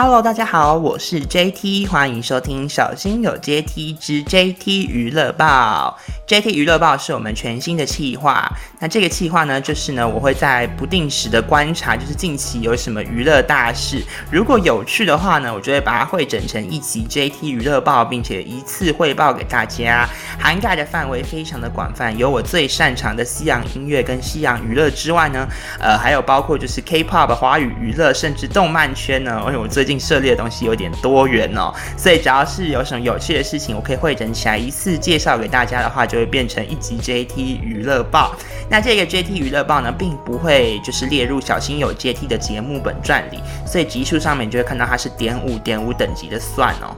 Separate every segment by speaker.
Speaker 1: Hello，大家好，我是 JT，欢迎收听小心有阶梯之 JT 娱乐报。JT 娱乐报是我们全新的企划。那这个企划呢，就是呢，我会在不定时的观察，就是近期有什么娱乐大事。如果有趣的话呢，我就会把它汇整成一集 JT 娱乐报，并且一次汇报给大家。涵盖的范围非常的广泛，有我最擅长的西洋音乐跟西洋娱乐之外呢，呃，还有包括就是 K-pop 华语娱乐，甚至动漫圈呢。而且我最近涉猎的东西有点多元哦，所以只要是有什么有趣的事情，我可以汇整起来一次介绍给大家的话，就会变成一集 JT 娱乐报。那这个 JT 娱乐报呢，并不会就是列入小心有 JT 的节目本传里，所以集数上面就会看到它是点五点五等级的算哦。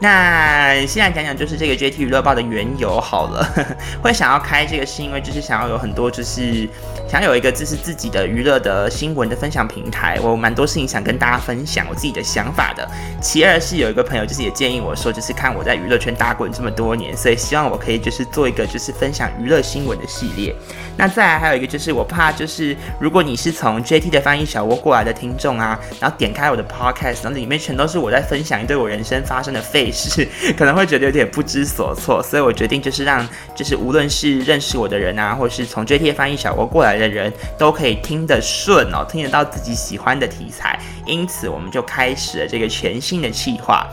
Speaker 1: 那现在讲讲就是这个 JT 娱乐报的缘由好了，会想要开这个是因为就是想要有很多就是想有一个就是自己的娱乐的新闻的分享平台，我蛮多事情想跟大家分享我自己的想法的。其二是有一个朋友就是也建议我说，就是看我在娱乐圈打滚这么多年，所以希望我可以就是做一个就是分享娱乐新闻的系列。那再来还有一个就是我怕就是如果你是从 JT 的翻译小窝过来的听众啊，然后点开我的 podcast，然后里面全都是我在分享一堆我人生发生的费事，可能会觉得有点不知所措，所以我决定就是让就是无论是认识我的人啊，或是从 JT 的翻译小窝过来的人都可以听得顺哦，听得到自己喜欢的题材，因此我们就开始了这个全新的计划。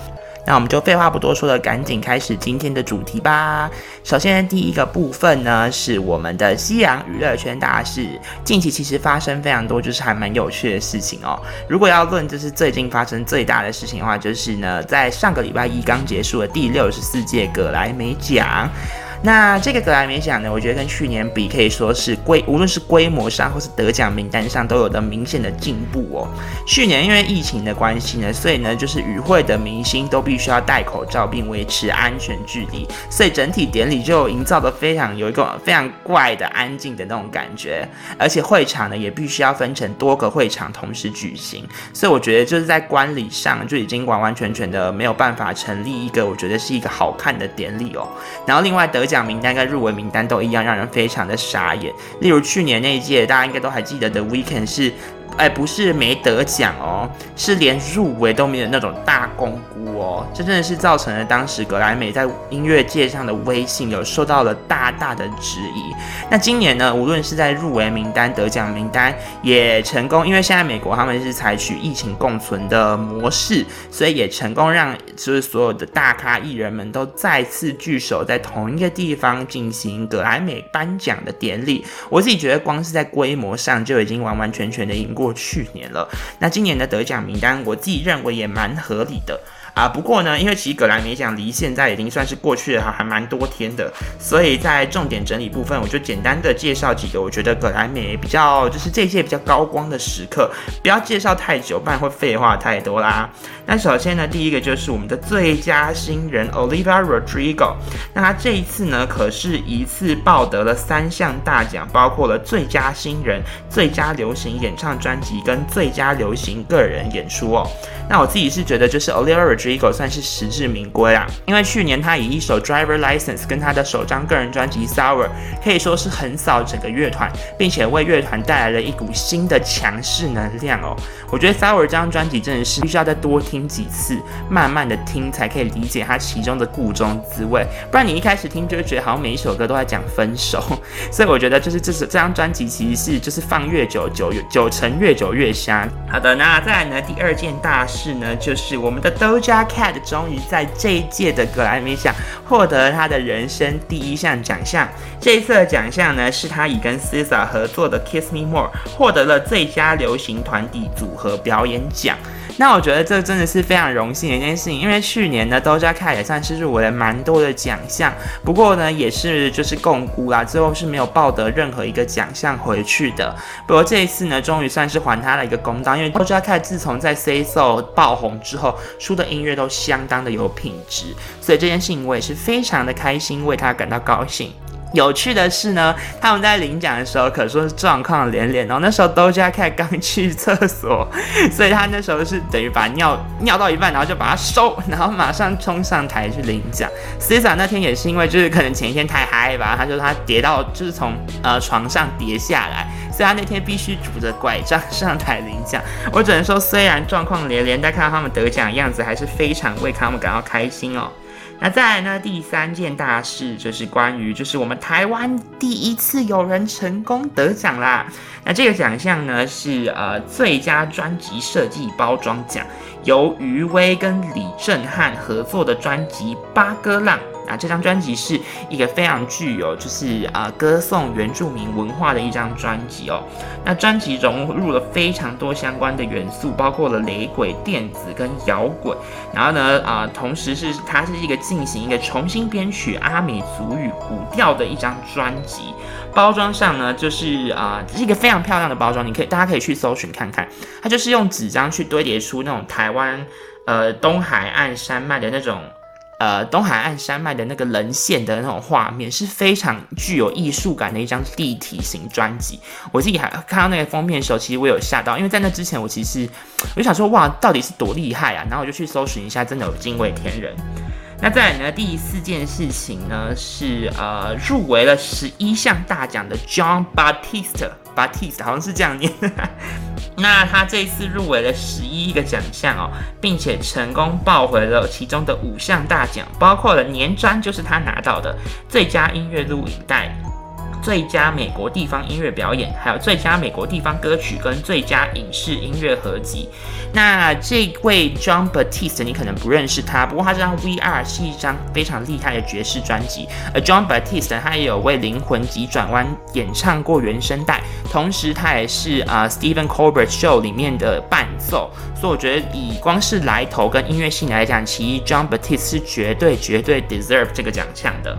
Speaker 1: 那我们就废话不多说了，赶紧开始今天的主题吧。首先，第一个部分呢，是我们的西洋娱乐圈大事。近期其实发生非常多，就是还蛮有趣的事情哦。如果要论就是最近发生最大的事情的话，就是呢，在上个礼拜一刚结束的第六十四届葛莱美奖。那这个格莱美奖呢，我觉得跟去年比，可以说是规，无论是规模上或是得奖名单上，都有的明显的进步哦。去年因为疫情的关系呢，所以呢，就是与会的明星都必须要戴口罩并维持安全距离，所以整体典礼就营造的非常有一个非常怪的安静的那种感觉，而且会场呢也必须要分成多个会场同时举行，所以我觉得就是在观礼上就已经完完全全的没有办法成立一个我觉得是一个好看的典礼哦。然后另外得奖名单跟入围名单都一样，让人非常的傻眼。例如去年那一届，大家应该都还记得的 Weekend 是。哎，不是没得奖哦，是连入围都没有那种大公估哦，这真的是造成了当时格莱美在音乐界上的威信有受到了大大的质疑。那今年呢，无论是在入围名单、得奖名单也成功，因为现在美国他们是采取疫情共存的模式，所以也成功让就是所有的大咖艺人们都再次聚首在同一个地方进行格莱美颁奖的典礼。我自己觉得，光是在规模上就已经完完全全的赢过。去年了，那今年的得奖名单，我自己认为也蛮合理的。啊，不过呢，因为其实格莱美奖离现在已经算是过去了，还蛮多天的，所以在重点整理部分，我就简单的介绍几个我觉得格莱美比较就是这届比较高光的时刻，不要介绍太久，不然会废话太多啦。那首先呢，第一个就是我们的最佳新人 Olivia Rodrigo，那他这一次呢，可是一次抱得了三项大奖，包括了最佳新人、最佳流行演唱专辑跟最佳流行个人演出哦。那我自己是觉得，就是 Olivia Rodrigo 算是实至名归啊，因为去年他以一首 Driver License 跟他的首张个人专辑 Sour 可以说是横扫整个乐团，并且为乐团带来了一股新的强势能量哦。我觉得 Sour 这张专辑真的是必须要再多听几次，慢慢的听才可以理解它其中的故中滋味，不然你一开始听就会觉得好像每一首歌都在讲分手。所以我觉得就是这是这张专辑其实是就是放越久久久成越久越香。好的，那再来呢第二件大事。呢，就是我们的 Doja Cat 终于在这一届的格莱美奖获得了他的人生第一项奖项。这一次的奖项呢，是他以跟 SZA 合作的 Kiss Me More 获得了最佳流行团体组合表演奖。那我觉得这真的是非常荣幸的一件事情，因为去年呢，Doja Cat 也算是入围了蛮多的奖项，不过呢，也是就是共估啦，最后是没有报得任何一个奖项回去的。不过这一次呢，终于算是还他了一个公道，因为 Doja Cat 自从在 Say So 爆红之后，出的音乐都相当的有品质，所以这件事情我也是非常的开心，为他感到高兴。有趣的是呢，他们在领奖的时候可说是状况连连哦。那时候 Doja Cat 刚去厕所，所以他那时候是等于把尿尿到一半，然后就把它收，然后马上冲上台去领奖。SZA 那天也是因为就是可能前一天太嗨吧，他说他跌到就是从呃床上跌下来。所以他那天必须拄着拐杖上台领奖。我只能说，虽然状况连连，但看到他们得奖的样子，还是非常为他们感到开心哦。那再来呢？第三件大事就是关于，就是我们台湾第一次有人成功得奖啦。那这个奖项呢是呃最佳专辑设计包装奖，由余威跟李振汉合作的专辑《八哥浪》。啊，这张专辑是一个非常具有就是啊歌颂原住民文化的一张专辑哦。那专辑融入了非常多相关的元素，包括了雷鬼、电子跟摇滚。然后呢，啊，同时是它是一个进行一个重新编曲阿美族语古调的一张专辑。包装上呢，就是啊，是一个非常漂亮的包装，你可以大家可以去搜寻看看。它就是用纸张去堆叠出那种台湾呃东海岸山脉的那种。呃，东海岸山脉的那个人线的那种画面是非常具有艺术感的一张立体型专辑。我自己还看到那个封面的时候，其实我有吓到，因为在那之前我其实我就想说，哇，到底是多厉害啊！然后我就去搜寻一下，真的有惊为天人。那再来呢，第四件事情呢是呃入围了十一项大奖的 John Batiste。Batiste 好像是这样念，那他这一次入围了十一个奖项哦，并且成功抱回了其中的五项大奖，包括了年专就是他拿到的最佳音乐录影带。最佳美国地方音乐表演，还有最佳美国地方歌曲跟最佳影视音乐合集。那这位 John Batiste，你可能不认识他，不过他这张 VR 是一张非常厉害的爵士专辑。而 John Batiste 他也有为灵魂急转弯演唱过原声带，同时他也是啊 Stephen Colbert Show 里面的伴奏。所以我觉得以光是来头跟音乐性来讲，其一 John Batiste 是绝对绝对 deserve 这个奖项的。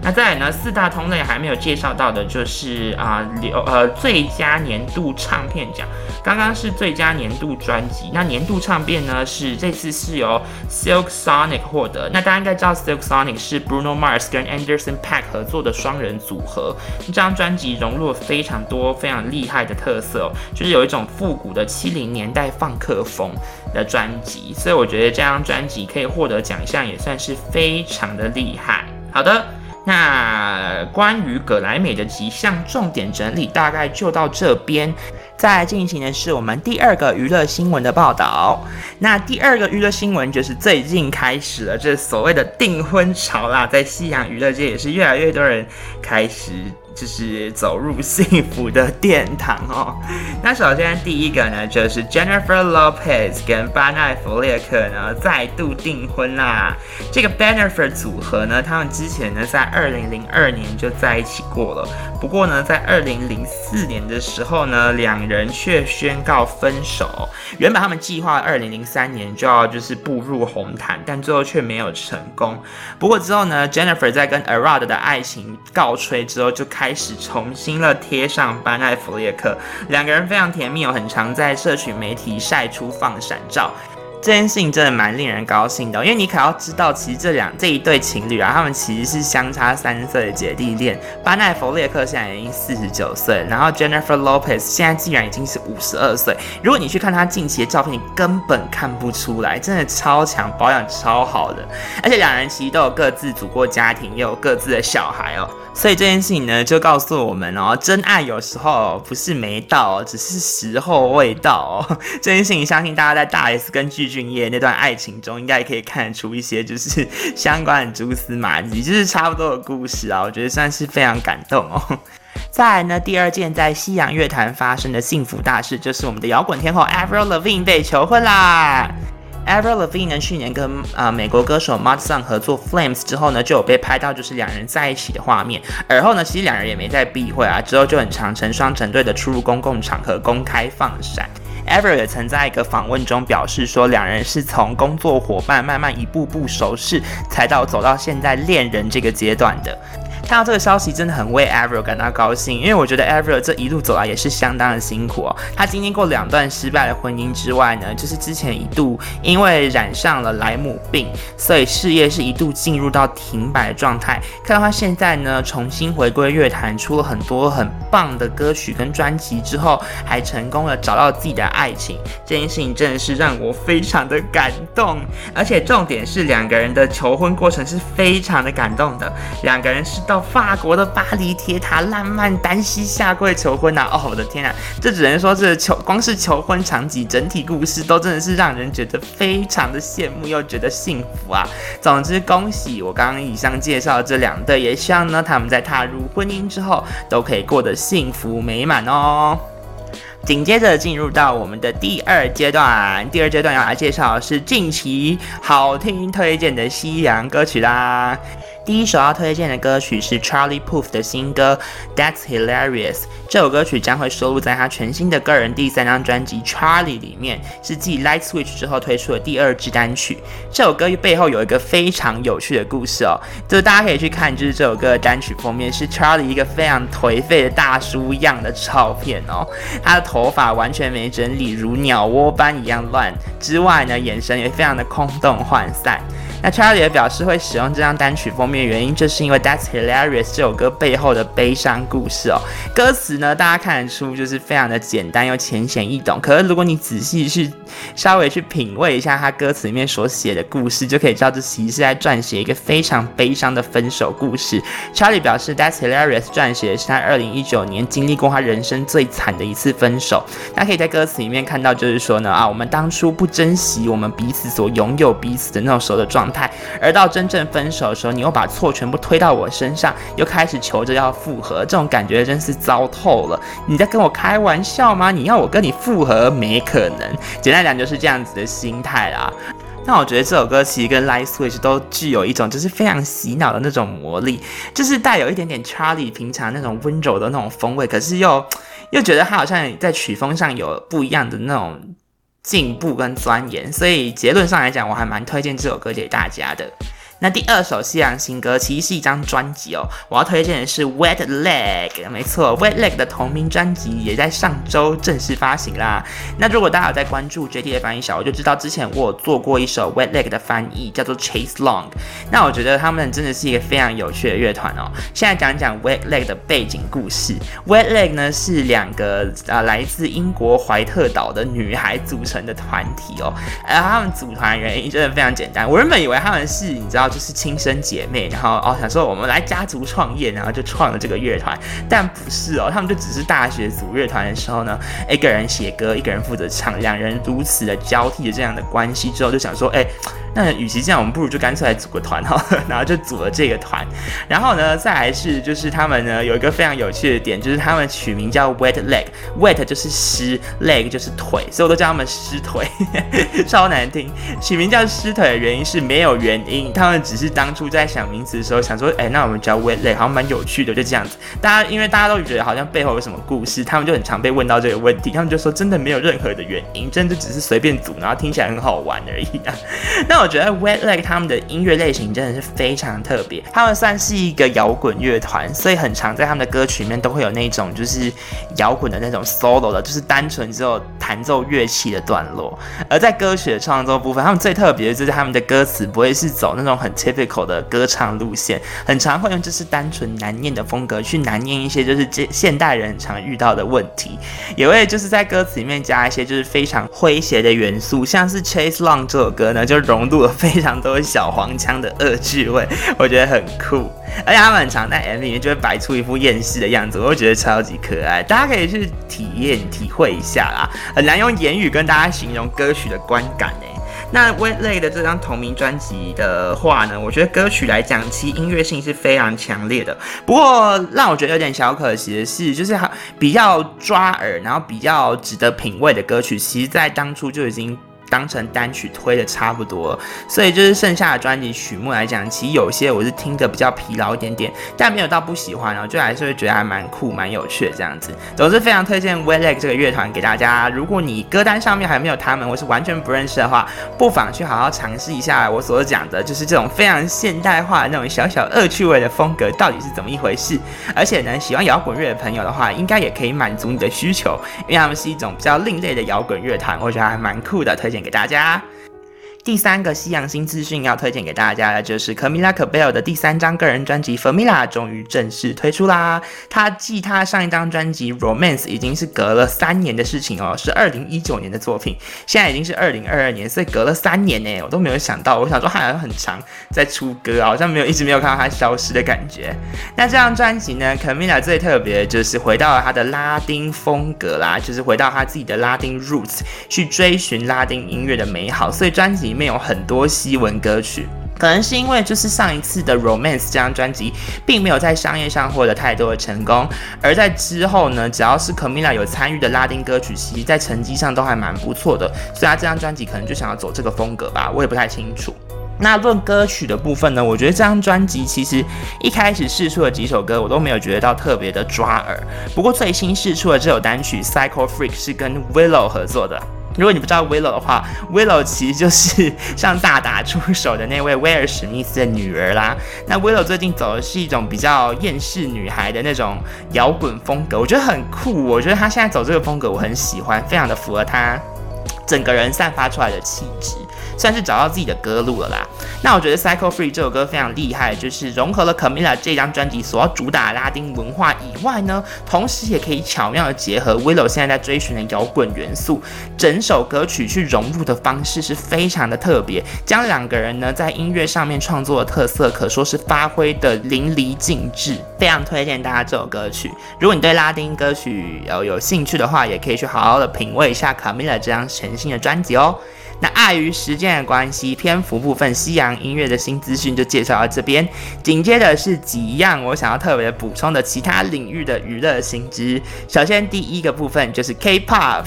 Speaker 1: 那再来呢？四大通类还没有介绍到的，就是啊，流呃最佳年度唱片奖。刚刚是最佳年度专辑，那年度唱片呢？是这次是由 Silk Sonic 获得。那大家应该知道，Silk Sonic 是 Bruno Mars 跟 Anderson Paak 合作的双人组合。这张专辑融入了非常多非常厉害的特色，就是有一种复古的七零年代放克风的专辑。所以我觉得这张专辑可以获得奖项，也算是非常的厉害。好的。那关于葛莱美的几项重点整理，大概就到这边。再进行的是我们第二个娱乐新闻的报道。那第二个娱乐新闻就是最近开始了这所谓的订婚潮啦，在西洋娱乐界也是越来越多人开始。就是走入幸福的殿堂哦。那首先第一个呢，就是 Jennifer Lopez 跟巴奈弗列克呢再度订婚啦。这个 benefer 组合呢，他们之前呢在二零零二年就在一起过了。不过呢，在二零零四年的时候呢，两人却宣告分手。原本他们计划二零零三年就要就是步入红毯，但最后却没有成功。不过之后呢，Jennifer 在跟 Arad 的爱情告吹之后，就开。始重新了贴上班艾弗列克，两个人非常甜蜜哦，很常在社群媒体晒出放闪照。这件事情真的蛮令人高兴的，因为你可要知道，其实这两这一对情侣啊，他们其实是相差三岁的姐弟恋。巴奈弗列克现在已经四十九岁，然后 Jennifer Lopez 现在竟然已经是五十二岁。如果你去看他近期的照片，你根本看不出来，真的超强，保养超好的。而且两人其实都有各自组过家庭，也有各自的小孩哦。所以这件事情呢，就告诉我们哦，真爱有时候不是没到，只是时候未到哦。这件事情，相信大家在大 S 跟俊晔那段爱情中，应该也可以看得出一些就是 相关的蛛丝马迹，就是差不多的故事啊。我觉得算是非常感动哦。再来呢，第二件在西洋乐坛发生的幸福大事，就是我们的摇滚天后 Avril Lavigne 被求婚啦。Avril Lavigne 呢，去年跟啊美国歌手 m a d s o n 合作 Flames 之后呢，就有被拍到就是两人在一起的画面。而后呢，其实两人也没再避讳啊，之后就很常成双成对的出入公共场合公开放闪。Ever 也曾在一个访问中表示说，两人是从工作伙伴慢慢一步步熟识，才到走到现在恋人这个阶段的。看到这个消息，真的很为 Avril 感到高兴，因为我觉得 Avril 这一路走来也是相当的辛苦哦。他经历过两段失败的婚姻之外呢，就是之前一度因为染上了莱姆病，所以事业是一度进入到停摆的状态。看到他现在呢重新回归乐坛，出了很多很棒的歌曲跟专辑之后，还成功了找到自己的爱情，这件事情真的是让我非常的感动。而且重点是两个人的求婚过程是非常的感动的，两个人是到。法国的巴黎铁塔浪漫单膝下跪求婚呐！哦，我的天啊，这只能说是求光是求婚场景整体故事都真的是让人觉得非常的羡慕又觉得幸福啊！总之，恭喜我刚刚以上介绍这两对，也希望呢他们在踏入婚姻之后都可以过得幸福美满哦。紧接着进入到我们的第二阶段，第二阶段要来介绍的是近期好听推荐的西洋歌曲啦。第一首要推荐的歌曲是 Charlie Puth 的新歌《That's Hilarious》。这首歌曲将会收录在他全新的个人第三张专辑《Charlie》里面，是继《Light Switch》之后推出的第二支单曲。这首歌背后有一个非常有趣的故事哦，就大家可以去看，就是这首歌的单曲封面是 Charlie 一个非常颓废的大叔样的照片哦，他的头发完全没整理，如鸟窝般一样乱，之外呢，眼神也非常的空洞涣散。那 Charlie 也表示会使用这张单曲封面原因，就是因为 That's Hilarious 这首歌背后的悲伤故事哦。歌词呢，大家看得出就是非常的简单又浅显易懂。可是如果你仔细去稍微去品味一下他歌词里面所写的故事，就可以知道这其实是在撰写一个非常悲伤的分手故事。Charlie 表示 That's Hilarious 撰写的是他二零一九年经历过他人生最惨的一次分手。那可以在歌词里面看到，就是说呢啊，我们当初不珍惜我们彼此所拥有彼此的那种时候的状态，而到真正分手的时候，你又把错全部推到我身上，又开始求着要复合，这种感觉真是糟透了。你在跟我开玩笑吗？你要我跟你复合，没可能。简单讲就是这样子的心态啦。那我觉得这首歌其实跟《Light Switch》都具有一种就是非常洗脑的那种魔力，就是带有一点点 Charlie 平常那种温柔的那种风味，可是又又觉得他好像在曲风上有不一样的那种。进步跟钻研，所以结论上来讲，我还蛮推荐这首歌给大家的。那第二首西洋新歌其实是一张专辑哦，我要推荐的是 Wet Leg，没错，Wet Leg 的同名专辑也在上周正式发行啦。那如果大家有在关注 JT 的翻译小，我就知道之前我有做过一首 Wet Leg 的翻译，叫做 Chase Long。那我觉得他们真的是一个非常有趣的乐团哦。现在讲讲 Wet Leg 的背景故事。Wet Leg 呢是两个啊来自英国怀特岛的女孩组成的团体哦，而他们组团原因真的非常简单。我原本以为他们是你知道。就是亲生姐妹，然后哦想说我们来家族创业，然后就创了这个乐团，但不是哦，他们就只是大学组乐团的时候呢，一个人写歌，一个人负责唱，两人如此的交替的这样的关系之后，就想说，哎。那与其这样，我们不如就干脆来组个团哈，然后就组了这个团。然后呢，再来是就是他们呢有一个非常有趣的点，就是他们取名叫 Wet Leg，Wet 就是湿，Leg 就是腿，所以我都叫他们湿腿，超难听。取名叫湿腿的原因是没有原因，他们只是当初在想名字的时候想说，哎，那我们叫 Wet Leg 好像蛮有趣的，就这样子。大家因为大家都觉得好像背后有什么故事，他们就很常被问到这个问题，他们就说真的没有任何的原因，真的只是随便组，然后听起来很好玩而已啊。那我。觉得 Wet Leg 他们的音乐类型真的是非常特别，他们算是一个摇滚乐团，所以很常在他们的歌曲里面都会有那种就是摇滚的那种 solo 的，就是单纯只有弹奏乐器的段落。而在歌曲的创作部分，他们最特别的就是他们的歌词不会是走那种很 typical 的歌唱路线，很常会用就是单纯难念的风格去难念一些就是现现代人常遇到的问题，也会就是在歌词里面加一些就是非常诙谐的元素，像是 Chase Long 这首歌呢，就融入。我非常多小黄腔的恶趣味，我觉得很酷，而且他们很常在 MV 里面就会摆出一副厌世的样子，我会觉得超级可爱，大家可以去体验体会一下啦，很难用言语跟大家形容歌曲的观感呢。那 Wet Leg 的这张同名专辑的话呢，我觉得歌曲来讲，其音乐性是非常强烈的，不过让我觉得有点小可惜的是，就是比较抓耳，然后比较值得品味的歌曲，其实在当初就已经。当成单曲推的差不多，所以就是剩下的专辑曲目来讲，其实有些我是听的比较疲劳一点点，但没有到不喜欢哦，就还是会觉得还蛮酷、蛮有趣的这样子。总之非常推荐 w e l e g 这个乐团给大家。如果你歌单上面还没有他们，或是完全不认识的话，不妨去好好尝试一下我所讲的，就是这种非常现代化的那种小小恶趣味的风格到底是怎么一回事。而且呢，喜欢摇滚乐的朋友的话，应该也可以满足你的需求，因为他们是一种比较另类的摇滚乐团，我觉得还蛮酷的，推荐。给大家。第三个西洋新资讯要推荐给大家的，就是 Camila Cabel 的第三张个人专辑《Famila》终于正式推出啦。他继他上一张专辑《Romance》已经是隔了三年的事情哦，是二零一九年的作品，现在已经是二零二二年，所以隔了三年呢，我都没有想到。我想说好像很长在出歌，好像没有一直没有看到他消失的感觉。那这张专辑呢，Camila 最特别的就是回到了他的拉丁风格啦，就是回到他自己的拉丁 roots 去追寻拉丁音乐的美好，所以专辑。面有很多西文歌曲，可能是因为就是上一次的《Romance》这张专辑，并没有在商业上获得太多的成功，而在之后呢，只要是 Camila 有参与的拉丁歌曲，其实在成绩上都还蛮不错的，所以他这张专辑可能就想要走这个风格吧，我也不太清楚。那论歌曲的部分呢，我觉得这张专辑其实一开始试出的几首歌，我都没有觉得到特别的抓耳，不过最新试出的这首单曲《Psycho Freak》是跟 Willow 合作的。如果你不知道 Willow 的话，Willow 其实就是像大打出手的那位威尔史密斯的女儿啦。那 Willow 最近走的是一种比较厌世女孩的那种摇滚风格，我觉得很酷。我觉得她现在走这个风格，我很喜欢，非常的符合她整个人散发出来的气质。算是找到自己的歌路了啦。那我觉得《Cycle Free》这首歌非常厉害，就是融合了 Camila 这张专辑所要主打拉丁文化以外呢，同时也可以巧妙的结合 Willow 现在在追寻的摇滚元素。整首歌曲去融入的方式是非常的特别，将两个人呢在音乐上面创作的特色可说是发挥的淋漓尽致。非常推荐大家这首歌曲。如果你对拉丁歌曲有有兴趣的话，也可以去好好的品味一下 Camila 这张全新的专辑哦。那碍于时间的关系，篇幅部分西洋音乐的新资讯就介绍到这边。紧接着是几样我想要特别补充的其他领域的娱乐新知。首先第一个部分就是 K-pop。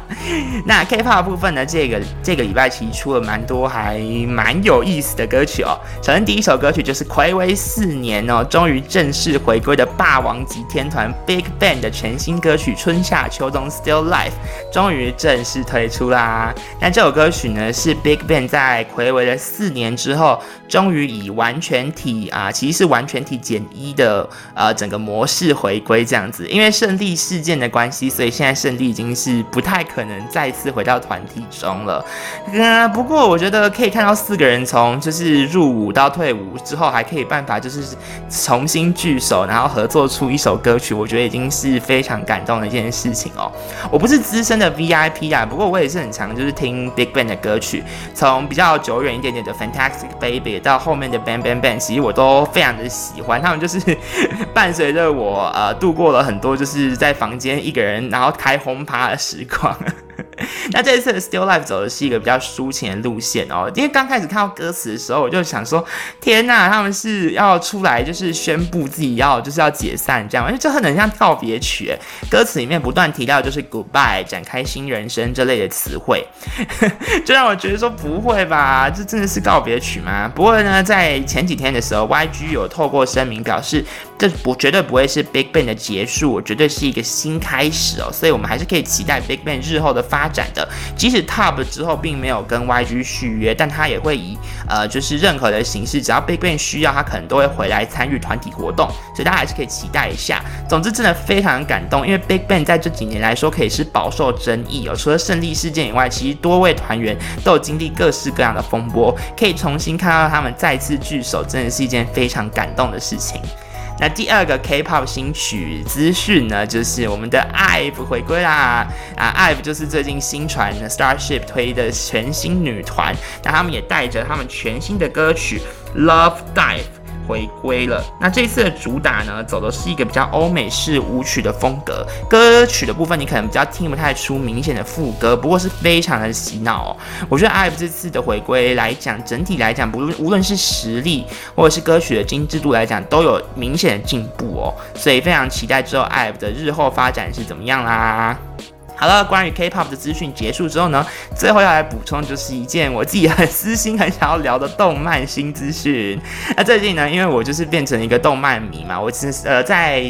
Speaker 1: 那 K-pop 部分呢，这个这个礼拜其实出了蛮多还蛮有意思的歌曲哦。首先第一首歌曲就是暌违四年哦，终于正式回归的霸王级天团 Big Bang 的全新歌曲《春夏秋冬 Still Life》终于正式推出啦。那这首。歌歌曲呢是 Big Bang 在暌违了四年之后，终于以完全体啊，其实是完全体减一的呃整个模式回归这样子。因为胜利事件的关系，所以现在胜利已经是不太可能再次回到团体中了。呃，不过我觉得可以看到四个人从就是入伍到退伍之后，还可以办法就是重新聚首，然后合作出一首歌曲，我觉得已经是非常感动的一件事情哦。我不是资深的 VIP 啊，不过我也是很常就是听 Big。Band 的歌曲，从比较久远一点点的 Fantastic Baby 到后面的 Bang Bang Bang，其实我都非常的喜欢。他们就是 伴随着我呃度过了很多就是在房间一个人然后开轰趴的时光。那这一次的 Still Life 走的是一个比较抒情的路线哦，因为刚开始看到歌词的时候，我就想说，天呐，他们是要出来就是宣布自己要就是要解散这样，因为这很能像告别曲，歌词里面不断提到就是 Goodbye 展开新人生这类的词汇，就让我觉得说不会吧，这真的是告别曲吗？不过呢，在前几天的时候，YG 有透过声明表示，这不绝对不会是 Big Bang 的结束，绝对是一个新开始哦，所以我们还是可以期待 Big Bang 日后的发。展的，即使 Top 之后并没有跟 YG 续约，但他也会以呃，就是任何的形式，只要 BigBang 需要，他可能都会回来参与团体活动，所以大家还是可以期待一下。总之，真的非常感动，因为 BigBang 在这几年来说可以是饱受争议哦，除了胜利事件以外，其实多位团员都有经历各式各样的风波，可以重新看到他们再次聚首，真的是一件非常感动的事情。那第二个 K-pop 新曲资讯呢，就是我们的 IVE 回归啦！啊，IVE 就是最近新传 Starship 推的全新女团，那他们也带着他们全新的歌曲 Love Dive。回归了。那这次的主打呢，走的是一个比较欧美式舞曲的风格。歌曲的部分，你可能比较听不太出明显的副歌，不过是非常的洗脑哦。我觉得 IVE 这次的回归来讲，整体来讲，不论无论是实力或者是歌曲的精致度来讲，都有明显的进步哦。所以非常期待之后 IVE 的日后发展是怎么样啦。好了，关于 K-pop 的资讯结束之后呢，最后要来补充就是一件我自己很私心、很想要聊的动漫新资讯。那最近呢，因为我就是变成一个动漫迷嘛，我其实呃在。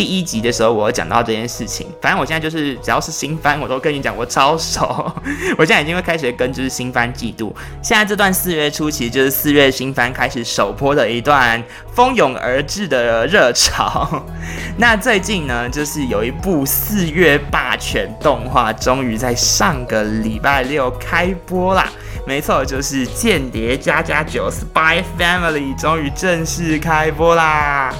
Speaker 1: 第一集的时候，我讲到这件事情。反正我现在就是只要是新番，我都跟你讲，我超熟。我现在已经会开始跟就是新番季度。现在这段四月初，其实就是四月新番开始首播的一段蜂拥而至的热潮。那最近呢，就是有一部四月霸权动画，终于在上个礼拜六开播啦。没错，就是《间谍加加九》（Spy Family） 终于正式开播啦！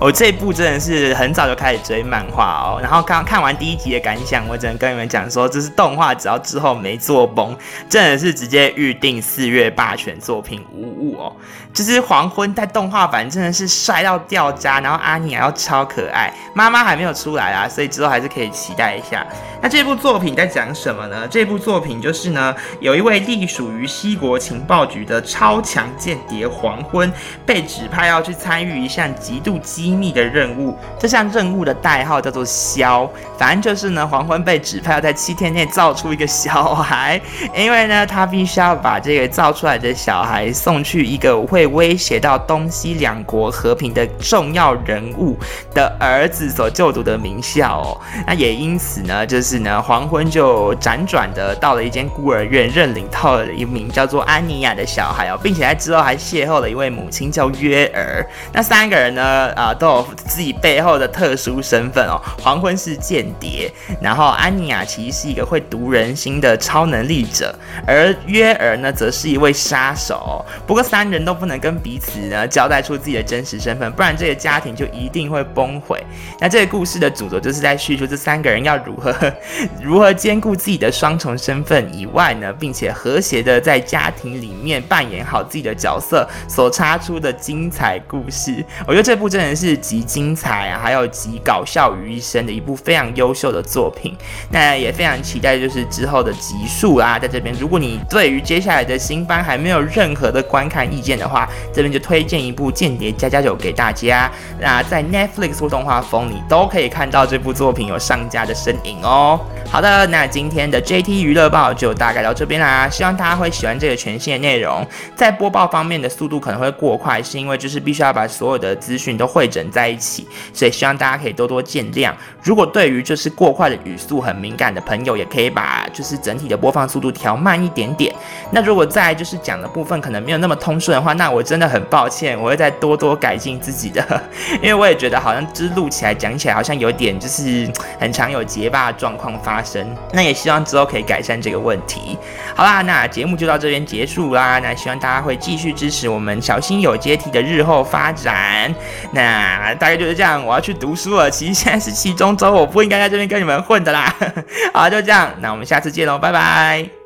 Speaker 1: 我这部真的是很早就开始追漫画哦，然后刚看完第一集的感想，我只能跟你们讲说，这是动画，只要之后没做崩，真的是直接预定四月霸权作品无误哦。就是黄昏在动画版真的是帅到掉渣，然后阿尼亚又超可爱，妈妈还没有出来啊，所以之后还是可以期待一下。那这部作品在讲什么呢？这部作品就是呢，有一位隶属于西国情报局的超强间谍黄昏，被指派要去参与一项极度秘密的任务。这项任务的代号叫做“枭”，反正就是呢，黄昏被指派要在七天内造出一个小孩，因为呢，他必须要把这个造出来的小孩送去一个会威胁到东西两国和平的重要人物的儿子所就读的名校哦。那也因此呢，就是。呢，黄昏就辗转的到了一间孤儿院，认领到了一名叫做安妮亚的小孩哦，并且在之后还邂逅了一位母亲叫约尔。那三个人呢，啊，都有自己背后的特殊身份哦。黄昏是间谍，然后安妮亚其实是一个会读人心的超能力者，而约尔呢，则是一位杀手。不过三人都不能跟彼此呢交代出自己的真实身份，不然这个家庭就一定会崩毁。那这个故事的主轴就是在叙述这三个人要如何。如何兼顾自己的双重身份以外呢，并且和谐的在家庭里面扮演好自己的角色，所插出的精彩故事，我觉得这部真的是是集精彩啊，还有集搞笑于一身的一部非常优秀的作品。那也非常期待就是之后的集数啦，在这边，如果你对于接下来的新番还没有任何的观看意见的话，这边就推荐一部《间谍加加九》给大家。那在 Netflix 或动画风，你都可以看到这部作品有上架的身影哦。好的，那今天的 JT 娱乐报就大概到这边啦。希望大家会喜欢这个全新的内容。在播报方面的速度可能会过快，是因为就是必须要把所有的资讯都汇整在一起，所以希望大家可以多多见谅。如果对于就是过快的语速很敏感的朋友，也可以把就是整体的播放速度调慢一点点。那如果在就是讲的部分可能没有那么通顺的话，那我真的很抱歉，我会再多多改进自己的，因为我也觉得好像就是录起来讲起来好像有点就是很常有结巴。状况发生，那也希望之后可以改善这个问题。好啦，那节目就到这边结束啦。那希望大家会继续支持我们小心有阶梯的日后发展。那大概就是这样，我要去读书了。其实现在是期中周，我不应该在这边跟你们混的啦。好，就这样，那我们下次见喽，拜拜。